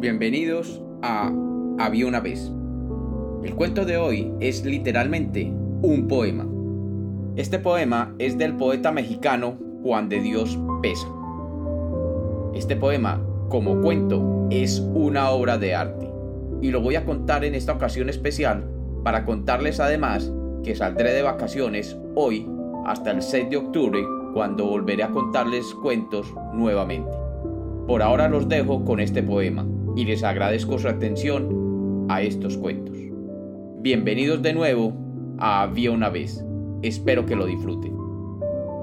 Bienvenidos a Había una vez. El cuento de hoy es literalmente un poema. Este poema es del poeta mexicano Juan de Dios Pesa. Este poema, como cuento, es una obra de arte y lo voy a contar en esta ocasión especial para contarles además que saldré de vacaciones hoy hasta el 6 de octubre cuando volveré a contarles cuentos nuevamente. Por ahora los dejo con este poema y les agradezco su atención a estos cuentos. Bienvenidos de nuevo a Había una vez. Espero que lo disfruten.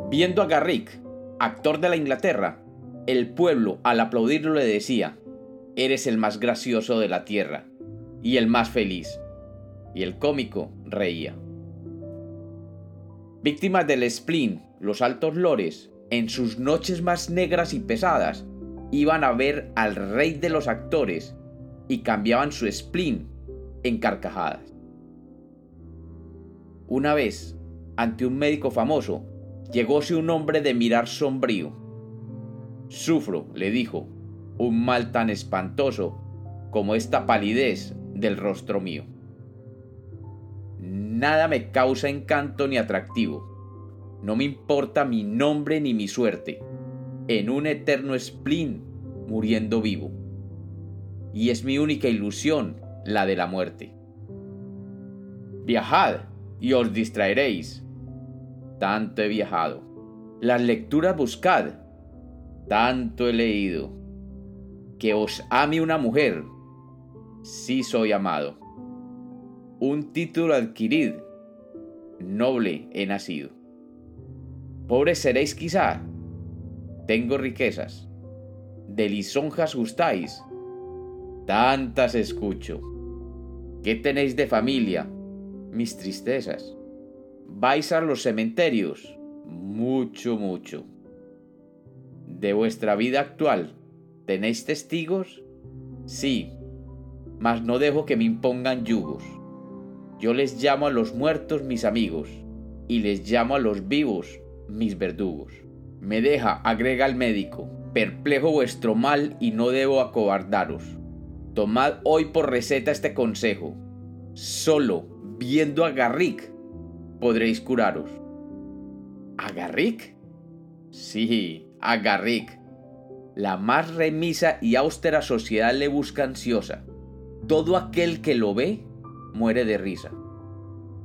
Viendo a Garrick, actor de la Inglaterra, el pueblo al aplaudirlo le decía, Eres el más gracioso de la tierra y el más feliz. Y el cómico reía. Víctimas del spleen, los altos lores, en sus noches más negras y pesadas, iban a ver al rey de los actores y cambiaban su spleen en carcajadas. Una vez, ante un médico famoso, llegóse un hombre de mirar sombrío. Sufro, le dijo, un mal tan espantoso como esta palidez del rostro mío. Nada me causa encanto ni atractivo. No me importa mi nombre ni mi suerte en un eterno spleen muriendo vivo. Y es mi única ilusión la de la muerte. Viajad y os distraeréis. Tanto he viajado. Las lecturas buscad. Tanto he leído. Que os ame una mujer. Sí soy amado. Un título adquirid. Noble he nacido. Pobres seréis quizá, tengo riquezas. De lisonjas gustáis. Tantas escucho. ¿Qué tenéis de familia? Mis tristezas. ¿Vais a los cementerios? Mucho, mucho. ¿De vuestra vida actual tenéis testigos? Sí, mas no dejo que me impongan yugos. Yo les llamo a los muertos mis amigos, y les llamo a los vivos mis verdugos. Me deja, agrega el médico, perplejo vuestro mal y no debo acobardaros. Tomad hoy por receta este consejo. Solo viendo a Garrick podréis curaros. ¿A Garrick? Sí, a Garrick. La más remisa y austera sociedad le busca ansiosa. Todo aquel que lo ve muere de risa.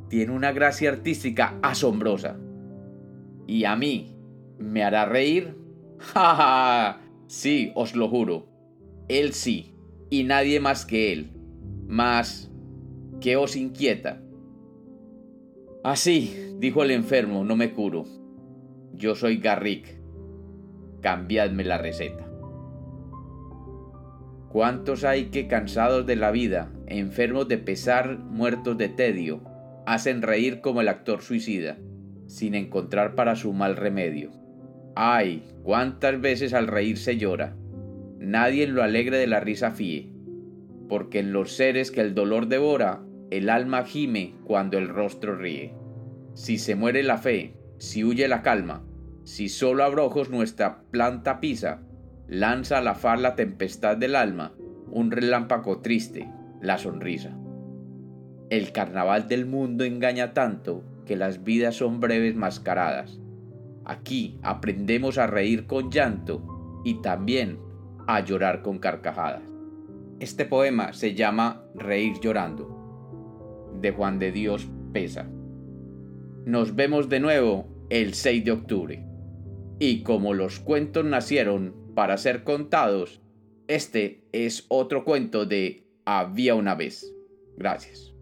Tiene una gracia artística asombrosa. Y a mí, ¿Me hará reír? ¡Ja, ja! Sí, os lo juro. Él sí, y nadie más que él. Mas, ¿qué os inquieta? Así, dijo el enfermo, no me curo. Yo soy Garrick. Cambiadme la receta. ¿Cuántos hay que cansados de la vida, enfermos de pesar, muertos de tedio, hacen reír como el actor suicida, sin encontrar para su mal remedio? Ay, cuántas veces al reír se llora. Nadie en lo alegre de la risa fíe, porque en los seres que el dolor devora, el alma gime cuando el rostro ríe. Si se muere la fe, si huye la calma, si solo abrojos nuestra planta pisa, lanza a la far la tempestad del alma, un relámpago triste, la sonrisa. El carnaval del mundo engaña tanto que las vidas son breves mascaradas Aquí aprendemos a reír con llanto y también a llorar con carcajadas. Este poema se llama Reír llorando, de Juan de Dios Pesa. Nos vemos de nuevo el 6 de octubre. Y como los cuentos nacieron para ser contados, este es otro cuento de Había una vez. Gracias.